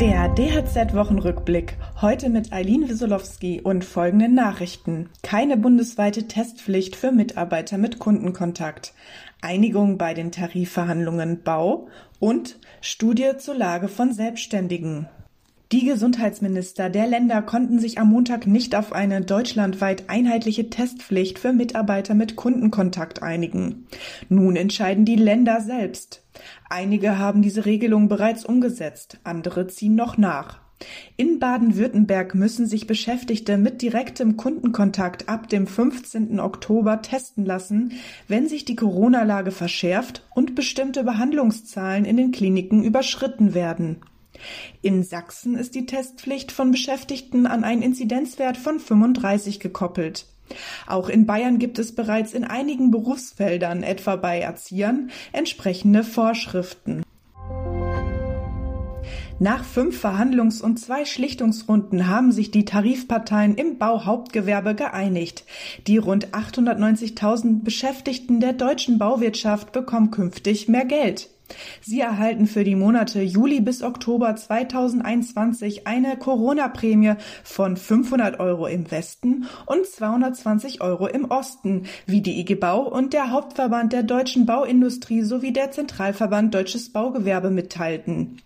Der DHZ-Wochenrückblick. Heute mit Eileen Wisolowski und folgenden Nachrichten. Keine bundesweite Testpflicht für Mitarbeiter mit Kundenkontakt. Einigung bei den Tarifverhandlungen Bau und Studie zur Lage von Selbstständigen. Die Gesundheitsminister der Länder konnten sich am Montag nicht auf eine deutschlandweit einheitliche Testpflicht für Mitarbeiter mit Kundenkontakt einigen. Nun entscheiden die Länder selbst. Einige haben diese Regelung bereits umgesetzt, andere ziehen noch nach. In Baden-Württemberg müssen sich Beschäftigte mit direktem Kundenkontakt ab dem 15. Oktober testen lassen, wenn sich die Corona-Lage verschärft und bestimmte Behandlungszahlen in den Kliniken überschritten werden. In Sachsen ist die Testpflicht von Beschäftigten an einen Inzidenzwert von 35 gekoppelt. Auch in Bayern gibt es bereits in einigen Berufsfeldern, etwa bei Erziehern, entsprechende Vorschriften. Nach fünf Verhandlungs- und zwei Schlichtungsrunden haben sich die Tarifparteien im Bauhauptgewerbe geeinigt. Die rund 890.000 Beschäftigten der deutschen Bauwirtschaft bekommen künftig mehr Geld. Sie erhalten für die Monate Juli bis Oktober 2021 eine Corona-Prämie von 500 Euro im Westen und 220 Euro im Osten, wie die IG Bau und der Hauptverband der deutschen Bauindustrie sowie der Zentralverband Deutsches Baugewerbe mitteilten.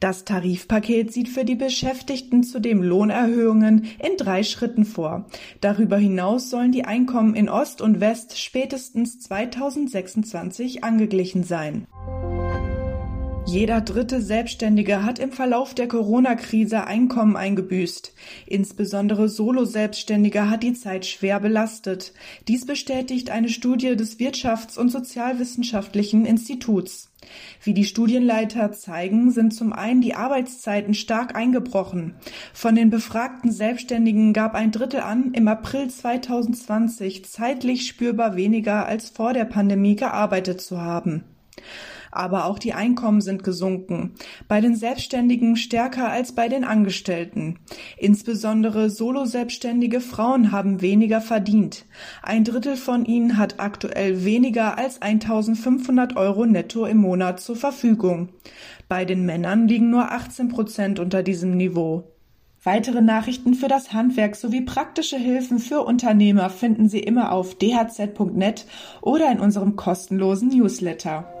Das Tarifpaket sieht für die Beschäftigten zudem Lohnerhöhungen in drei Schritten vor. Darüber hinaus sollen die Einkommen in Ost und West spätestens 2026 angeglichen sein. Jeder dritte Selbstständige hat im Verlauf der Corona-Krise Einkommen eingebüßt. Insbesondere Solo-Selbstständige hat die Zeit schwer belastet. Dies bestätigt eine Studie des Wirtschafts- und Sozialwissenschaftlichen Instituts. Wie die Studienleiter zeigen, sind zum einen die Arbeitszeiten stark eingebrochen. Von den befragten Selbstständigen gab ein Drittel an, im April 2020 zeitlich spürbar weniger als vor der Pandemie gearbeitet zu haben aber auch die Einkommen sind gesunken, bei den Selbstständigen stärker als bei den Angestellten. Insbesondere Solo-selbstständige Frauen haben weniger verdient. Ein Drittel von ihnen hat aktuell weniger als 1500 Euro netto im Monat zur Verfügung. Bei den Männern liegen nur 18 Prozent unter diesem Niveau. Weitere Nachrichten für das Handwerk sowie praktische Hilfen für Unternehmer finden Sie immer auf dhz.net oder in unserem kostenlosen Newsletter.